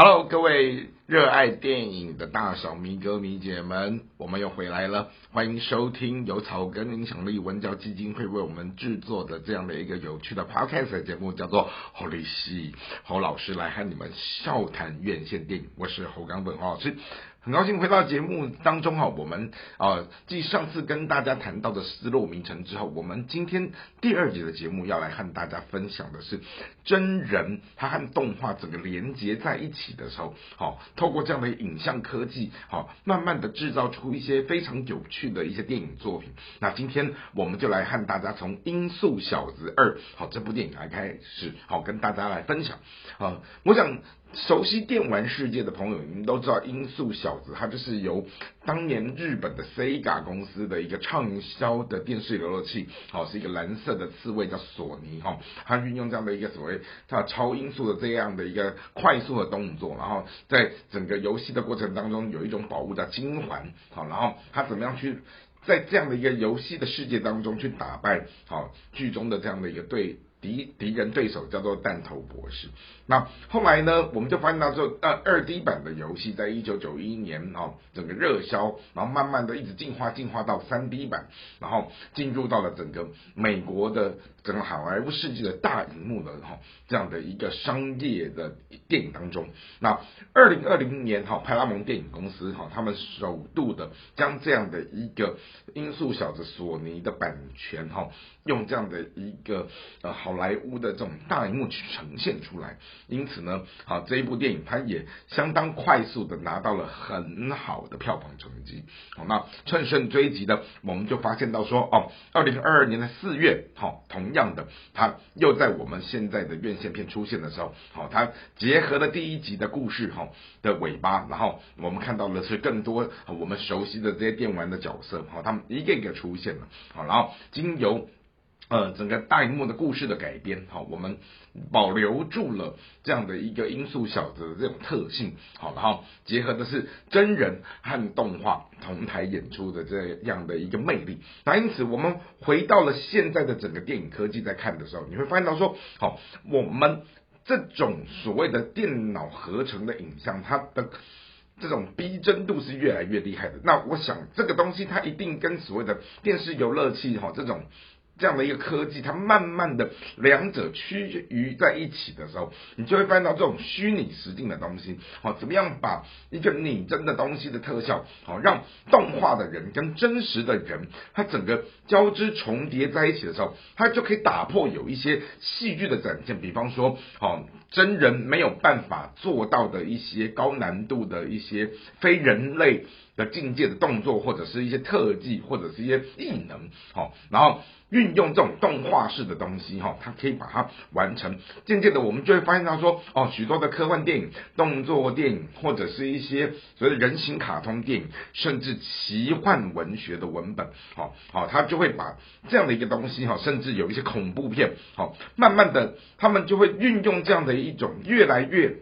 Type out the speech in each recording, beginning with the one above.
Hello，各位热爱电影的大小迷哥迷姐们，我们又回来了，欢迎收听由草根影响力文教基金会为我们制作的这样的一个有趣的 Podcast 节目，叫做《侯立西侯老师来和你们笑谈院线电影》，我是侯刚本侯老师。很高兴回到节目当中哈，我们啊继上次跟大家谈到的失落名城之后，我们今天第二节的节目要来和大家分享的是真人它和动画整个连接在一起的时候，好，透过这样的影像科技，好，慢慢的制造出一些非常有趣的一些电影作品。那今天我们就来和大家从《音速小子二》好这部电影来开始，好跟大家来分享啊，我想。熟悉电玩世界的朋友，你们都知道《音速小子》，它就是由当年日本的 Sega 公司的一个畅销的电视游乐器，好，是一个蓝色的刺猬叫索尼哈，它运用这样的一个所谓它超音速的这样的一个快速的动作，然后在整个游戏的过程当中有一种宝物叫金环，好，然后它怎么样去在这样的一个游戏的世界当中去打败好剧中的这样的一个对。敌敌人对手叫做弹头博士。那后来呢，我们就发现到说，呃，二 D 版的游戏在一九九一年哦，整个热销，然后慢慢的一直进化进化到三 D 版，然后进入到了整个美国的整个好莱坞世界的大荧幕的哈这样的一个商业的电影当中。那二零二零年哈，派拉蒙电影公司哈，他们首度的将这样的一个音速小子索尼的版权哈，用这样的一个呃。好好莱坞的这种大荧幕去呈现出来，因此呢，好这一部电影它也相当快速的拿到了很好的票房成绩。好，那乘胜追击的，我们就发现到说，哦，二零二二年的四月，好，同样的，它又在我们现在的院线片出现的时候，好，它结合了第一集的故事，哈的尾巴，然后我们看到的是更多我们熟悉的这些电玩的角色，好，他们一个一个出现了，好，然后经由。呃，整个大荧幕的故事的改编，好，我们保留住了这样的一个音速小子的这种特性，好，然后结合的是真人和动画同台演出的这样的一个魅力。那因此，我们回到了现在的整个电影科技在看的时候，你会发现到说，好，我们这种所谓的电脑合成的影像，它的这种逼真度是越来越厉害的。那我想，这个东西它一定跟所谓的电视游乐器，哈，这种。这样的一个科技，它慢慢的两者趋于在一起的时候，你就会发现到这种虚拟实境的东西，好，怎么样把一个拟真的东西的特效，好，让动画的人跟真实的人，它整个交织重叠在一起的时候，它就可以打破有一些戏剧的展现，比方说，好，真人没有办法做到的一些高难度的一些非人类。的境界的动作，或者是一些特技，或者是一些异能，好，然后运用这种动画式的东西，哈，它可以把它完成。渐渐的，我们就会发现到说，哦，许多的科幻电影、动作电影，或者是一些所谓的人形卡通电影，甚至奇幻文学的文本，好，好，他就会把这样的一个东西，哈，甚至有一些恐怖片，好，慢慢的，他们就会运用这样的一种越来越。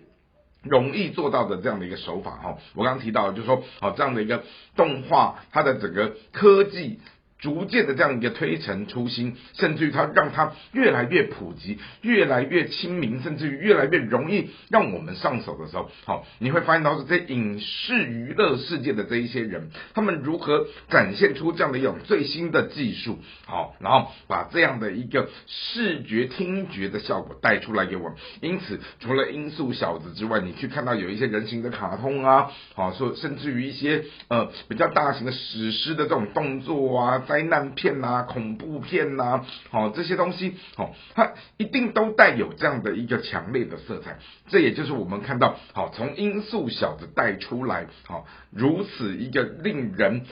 容易做到的这样的一个手法哈，我刚刚提到就是说，好这样的一个动画，它的整个科技。逐渐的这样一个推陈出新，甚至于它让它越来越普及，越来越亲民，甚至于越来越容易让我们上手的时候，好，你会发现到是在影视娱乐世界的这一些人，他们如何展现出这样的一种最新的技术，好，然后把这样的一个视觉听觉的效果带出来给我们。因此，除了音速小子之外，你去看到有一些人形的卡通啊，好，说甚至于一些呃比较大型的史诗的这种动作啊。灾难片呐，恐怖片呐，好这些东西，好，它一定都带有这样的一个强烈的色彩。这也就是我们看到，好从音速小子带出来，好如此一个令人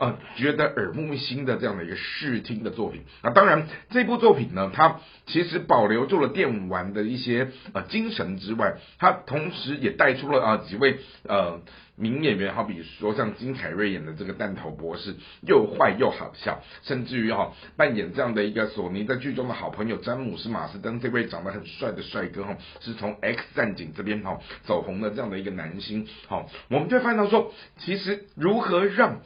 呃觉得耳目一新的这样的一个视听的作品。那当然，这部作品呢，它其实保留住了电玩的一些呃精神之外，它同时也带出了啊几位呃。名演员，好比说像金凯瑞演的这个弹头博士，又坏又好笑，甚至于哈扮演这样的一个索尼在剧中的好朋友詹姆斯马斯登这位长得很帅的帅哥哈，是从 X 战警这边哈走红的这样的一个男星，好，我们就会发现到说，其实如何让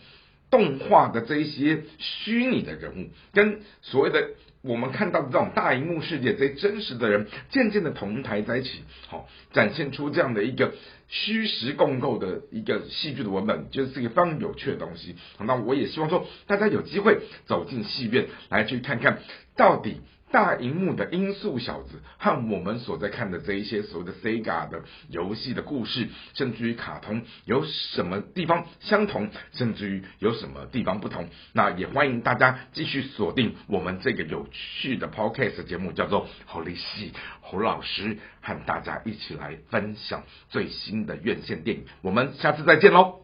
动画的这一些虚拟的人物跟所谓的我们看到的这种大荧幕世界，这些真实的人渐渐的同台在一起，好，展现出这样的一个虚实共构的一个戏剧的文本，就是一个非常有趣的东西。那我也希望说，大家有机会走进戏院来去看看到底。大荧幕的音速小子和我们所在看的这一些所谓的 Sega 的游戏的故事，甚至于卡通有什么地方相同，甚至于有什么地方不同？那也欢迎大家继续锁定我们这个有趣的 Podcast 节目，叫做侯立戏侯老师和大家一起来分享最新的院线电影。我们下次再见喽！